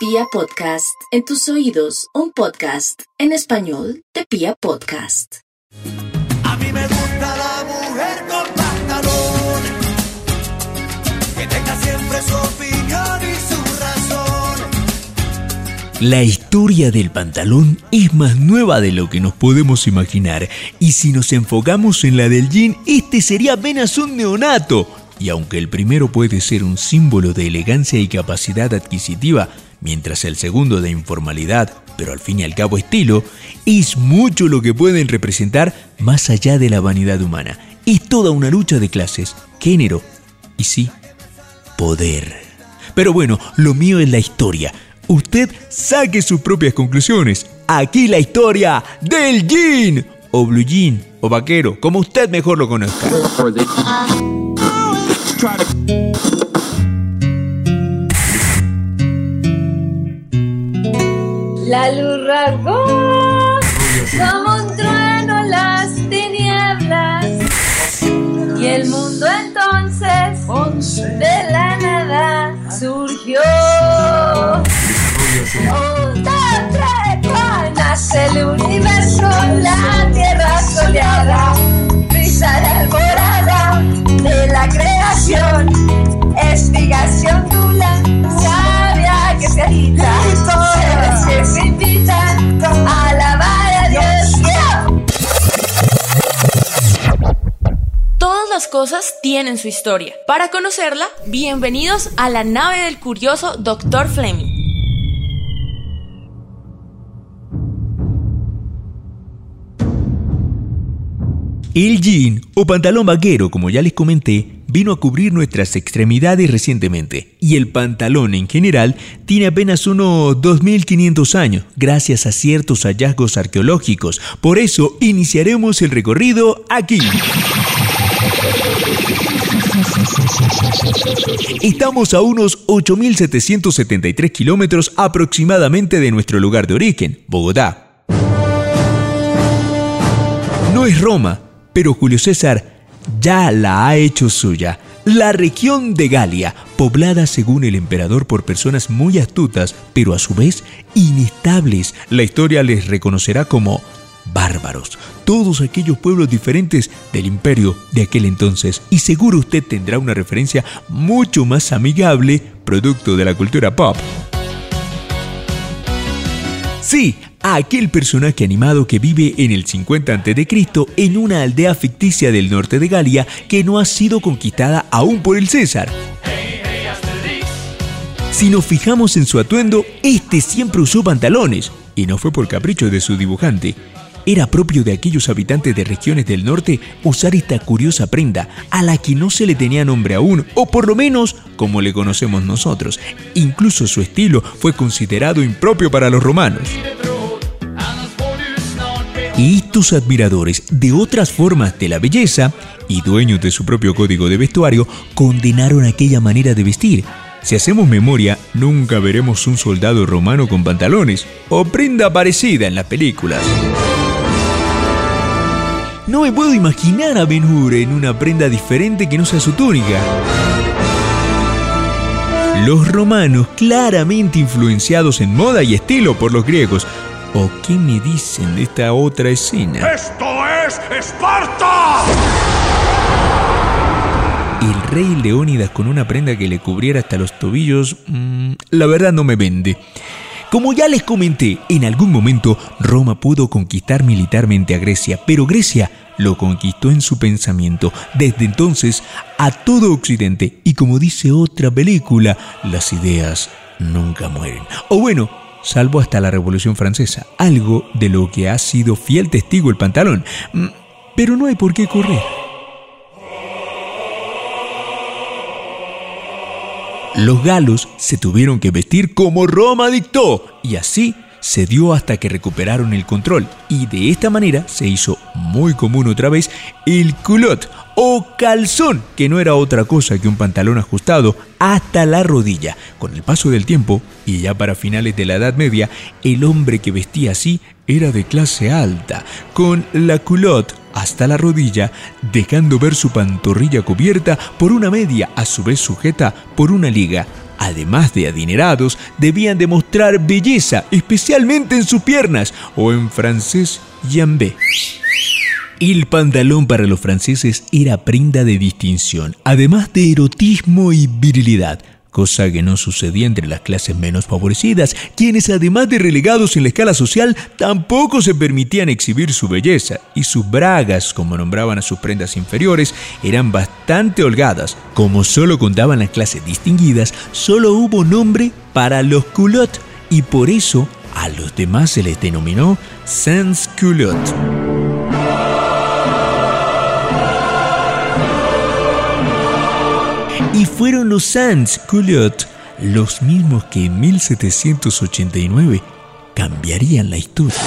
Pia Podcast, en tus oídos, un podcast en español de Pia Podcast. A mí me gusta la mujer con pantalón, que tenga siempre su opinión y su razón. La historia del pantalón es más nueva de lo que nos podemos imaginar, y si nos enfocamos en la del jean, este sería apenas un neonato. Y aunque el primero puede ser un símbolo de elegancia y capacidad adquisitiva, mientras el segundo de informalidad, pero al fin y al cabo estilo, es mucho lo que pueden representar más allá de la vanidad humana. Es toda una lucha de clases, género y sí, poder. Pero bueno, lo mío es la historia. Usted saque sus propias conclusiones. Aquí la historia del jean, o blue jean, o vaquero, como usted mejor lo conozca. La luz rasgó. Como un trueno en las tinieblas. Y el mundo entonces de la nada surgió. Un, dos, nace el universo, la tierra soleada, brisa alborada de la creación, explicación dula, sabia que se agita, Todas las cosas tienen su historia. Para conocerla, bienvenidos a la nave del curioso Dr. Fleming. El jean o pantalón vaquero, como ya les comenté, vino a cubrir nuestras extremidades recientemente y el pantalón en general tiene apenas unos 2500 años gracias a ciertos hallazgos arqueológicos. Por eso iniciaremos el recorrido aquí. Estamos a unos 8.773 kilómetros aproximadamente de nuestro lugar de origen, Bogotá. No es Roma, pero Julio César ya la ha hecho suya. La región de Galia, poblada según el emperador por personas muy astutas, pero a su vez inestables, la historia les reconocerá como bárbaros, todos aquellos pueblos diferentes del imperio de aquel entonces, y seguro usted tendrá una referencia mucho más amigable, producto de la cultura pop. Sí, a aquel personaje animado que vive en el 50 a.C. en una aldea ficticia del norte de Galia que no ha sido conquistada aún por el César. Si nos fijamos en su atuendo, este siempre usó pantalones, y no fue por capricho de su dibujante. Era propio de aquellos habitantes de regiones del norte usar esta curiosa prenda, a la que no se le tenía nombre aún, o por lo menos como le conocemos nosotros. Incluso su estilo fue considerado impropio para los romanos. Y estos admiradores de otras formas de la belleza y dueños de su propio código de vestuario condenaron aquella manera de vestir. Si hacemos memoria, nunca veremos un soldado romano con pantalones o prenda parecida en las películas. No me puedo imaginar a Ben Hur en una prenda diferente que no sea su túnica. Los romanos, claramente influenciados en moda y estilo por los griegos. ¿O qué me dicen de esta otra escena? ¡Esto es Esparta! El rey Leónidas con una prenda que le cubriera hasta los tobillos, mm, la verdad no me vende. Como ya les comenté, en algún momento Roma pudo conquistar militarmente a Grecia, pero Grecia lo conquistó en su pensamiento. Desde entonces, a todo Occidente, y como dice otra película, las ideas nunca mueren. O bueno, salvo hasta la Revolución Francesa, algo de lo que ha sido fiel testigo el pantalón. Mm, Pero no hay por qué correr. Los galos se tuvieron que vestir como Roma dictó y así se dio hasta que recuperaron el control y de esta manera se hizo muy común otra vez el culot o calzón, que no era otra cosa que un pantalón ajustado hasta la rodilla. Con el paso del tiempo, y ya para finales de la Edad Media, el hombre que vestía así era de clase alta, con la culotte hasta la rodilla, dejando ver su pantorrilla cubierta por una media, a su vez sujeta por una liga. Además de adinerados, debían demostrar belleza, especialmente en sus piernas, o en francés, jambé. El pantalón para los franceses era prenda de distinción, además de erotismo y virilidad, cosa que no sucedía entre las clases menos favorecidas, quienes además de relegados en la escala social, tampoco se permitían exhibir su belleza, y sus bragas, como nombraban a sus prendas inferiores, eran bastante holgadas. Como solo contaban las clases distinguidas, solo hubo nombre para los culottes, y por eso a los demás se les denominó sans culottes. Fueron los sans culottes los mismos que en 1789 cambiarían la historia.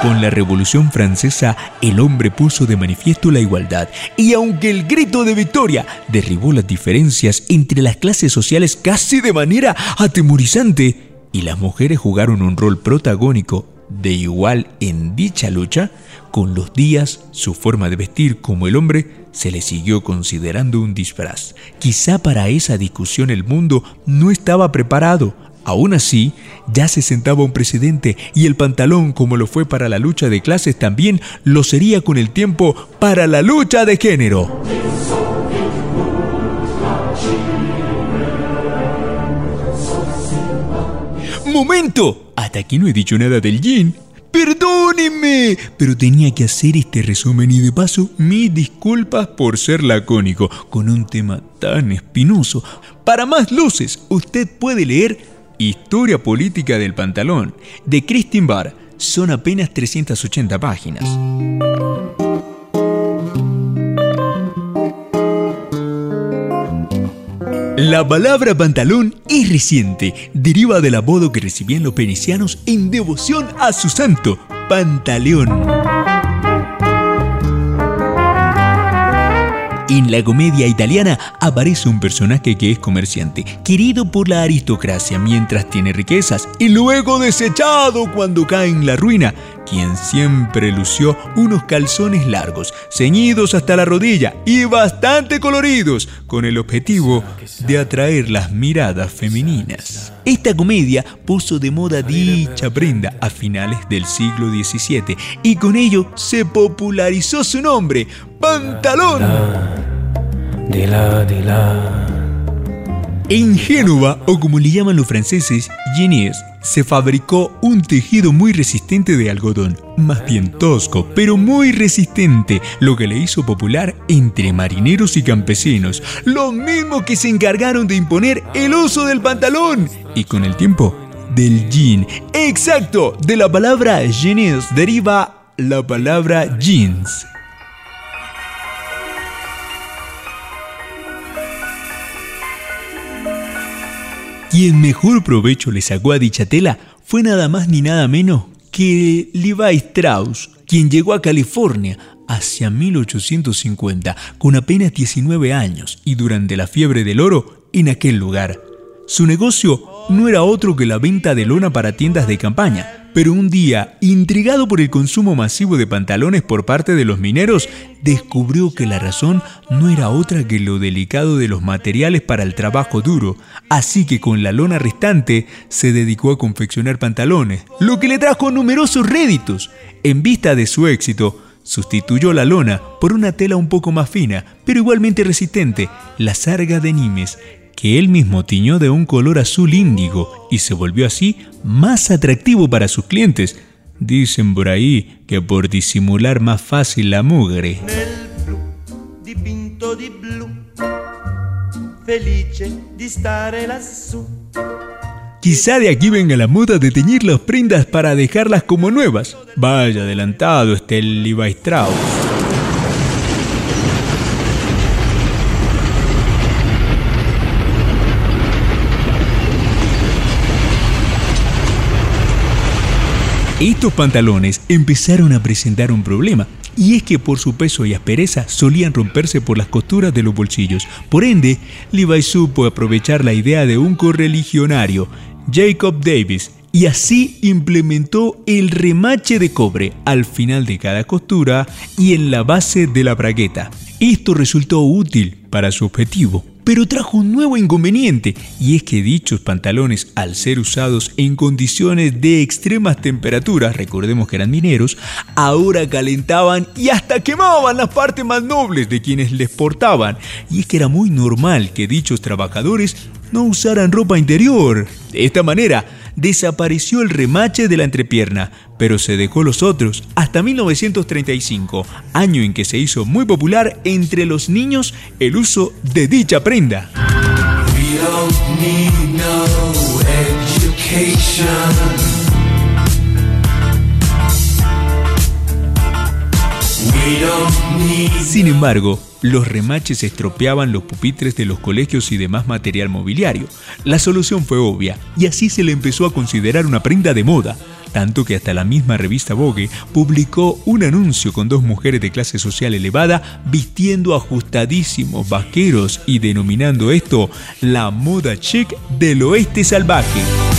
Con la Revolución Francesa, el hombre puso de manifiesto la igualdad, y aunque el grito de victoria derribó las diferencias entre las clases sociales casi de manera atemorizante, y las mujeres jugaron un rol protagónico de igual en dicha lucha, con los días su forma de vestir como el hombre se le siguió considerando un disfraz. Quizá para esa discusión el mundo no estaba preparado. Aún así, ya se sentaba un presidente y el pantalón, como lo fue para la lucha de clases, también lo sería con el tiempo para la lucha de género. ¡Momento! Hasta aquí no he dicho nada del jean. Perdónenme, pero tenía que hacer este resumen y de paso mis disculpas por ser lacónico con un tema tan espinoso. Para más luces, usted puede leer Historia Política del Pantalón de Christine Barr. Son apenas 380 páginas. La palabra pantalón es reciente, deriva del apodo que recibían los venecianos en devoción a su santo, Pantaleón. En la comedia italiana aparece un personaje que es comerciante, querido por la aristocracia mientras tiene riquezas y luego desechado cuando cae en la ruina, quien siempre lució unos calzones largos, ceñidos hasta la rodilla y bastante coloridos, con el objetivo de atraer las miradas femeninas. Esta comedia puso de moda dicha prenda a finales del siglo XVII y con ello se popularizó su nombre, pantalón. En Génova, o como le llaman los franceses, Genies, se fabricó un tejido muy resistente de algodón, más bien tosco, pero muy resistente, lo que le hizo popular entre marineros y campesinos, los mismos que se encargaron de imponer el uso del pantalón y con el tiempo del jean. Exacto, de la palabra Genies deriva la palabra jeans. Quien mejor provecho le sacó a dicha tela fue nada más ni nada menos que Levi Strauss, quien llegó a California hacia 1850 con apenas 19 años y durante la fiebre del oro en aquel lugar. Su negocio no era otro que la venta de lona para tiendas de campaña, pero un día, intrigado por el consumo masivo de pantalones por parte de los mineros, descubrió que la razón no era otra que lo delicado de los materiales para el trabajo duro, así que con la lona restante se dedicó a confeccionar pantalones, lo que le trajo numerosos réditos. En vista de su éxito, sustituyó la lona por una tela un poco más fina, pero igualmente resistente, la sarga de Nimes, que él mismo tiñó de un color azul índigo y se volvió así más atractivo para sus clientes. Dicen por ahí que por disimular más fácil la mugre. Quizá de aquí venga la moda de teñir las prendas para dejarlas como nuevas. Vaya adelantado este Levi Strauss. Estos pantalones empezaron a presentar un problema, y es que por su peso y aspereza solían romperse por las costuras de los bolsillos. Por ende, Levi supo aprovechar la idea de un correligionario, Jacob Davis, y así implementó el remache de cobre al final de cada costura y en la base de la bragueta. Esto resultó útil para su objetivo, pero trajo un nuevo inconveniente, y es que dichos pantalones, al ser usados en condiciones de extremas temperaturas, recordemos que eran mineros, ahora calentaban y hasta quemaban las partes más nobles de quienes les portaban, y es que era muy normal que dichos trabajadores no usaran ropa interior. De esta manera, desapareció el remache de la entrepierna, pero se dejó los otros hasta 1935, año en que se hizo muy popular entre los niños el uso de dicha prenda. Sin embargo, los remaches estropeaban los pupitres de los colegios y demás material mobiliario. La solución fue obvia, y así se le empezó a considerar una prenda de moda, tanto que hasta la misma revista Vogue publicó un anuncio con dos mujeres de clase social elevada vistiendo ajustadísimos vaqueros y denominando esto la moda chic del oeste salvaje.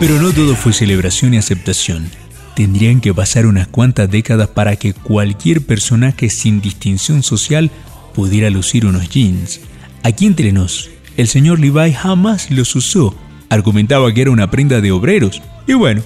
Pero no todo fue celebración y aceptación. Tendrían que pasar unas cuantas décadas para que cualquier personaje sin distinción social pudiera lucir unos jeans. Aquí entre nos, el señor Levi jamás los usó. Argumentaba que era una prenda de obreros. Y bueno,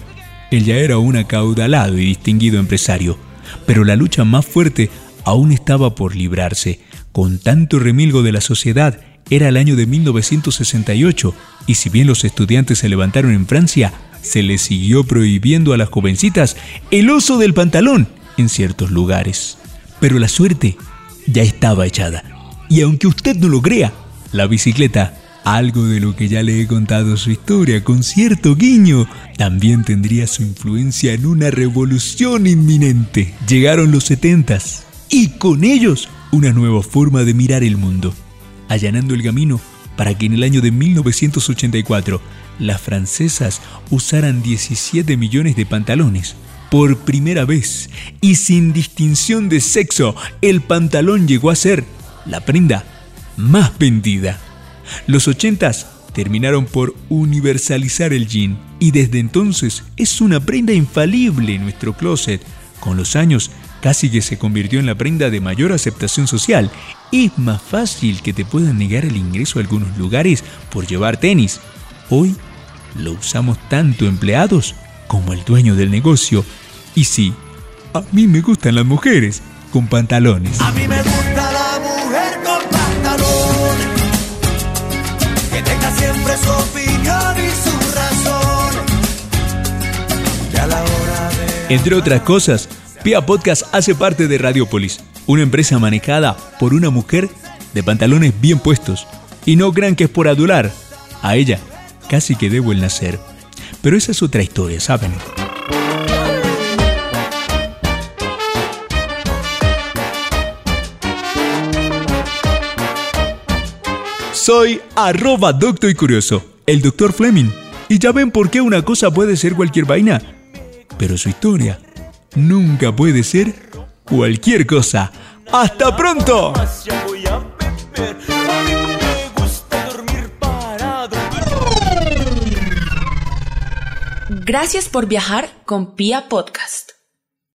él ya era un acaudalado y distinguido empresario. Pero la lucha más fuerte aún estaba por librarse. Con tanto remilgo de la sociedad, era el año de 1968 y si bien los estudiantes se levantaron en Francia, se les siguió prohibiendo a las jovencitas el uso del pantalón en ciertos lugares. Pero la suerte ya estaba echada. Y aunque usted no lo crea, la bicicleta, algo de lo que ya le he contado su historia con cierto guiño, también tendría su influencia en una revolución inminente. Llegaron los setentas y con ellos una nueva forma de mirar el mundo, allanando el camino para que en el año de 1984 las francesas usaran 17 millones de pantalones. Por primera vez y sin distinción de sexo, el pantalón llegó a ser la prenda más vendida. Los 80s terminaron por universalizar el jean y desde entonces es una prenda infalible en nuestro closet. Con los años casi que se convirtió en la prenda de mayor aceptación social. Es más fácil que te puedan negar el ingreso a algunos lugares por llevar tenis. Hoy lo usamos tanto empleados como el dueño del negocio. Y sí, a mí me gustan las mujeres con pantalones. A mí me gusta la mujer con pantalón, que tenga siempre su opinión y su razón. A la hora de Entre otras cosas, Pia Podcast hace parte de Radiopolis, una empresa manejada por una mujer de pantalones bien puestos. Y no crean que es por adular. A ella casi que debo el nacer. Pero esa es otra historia, ¿saben? Soy arroba docto y curioso, el doctor Fleming. Y ya ven por qué una cosa puede ser cualquier vaina. Pero su historia nunca puede ser cualquier cosa. ¡Hasta pronto! Gracias por viajar con Pia Podcast.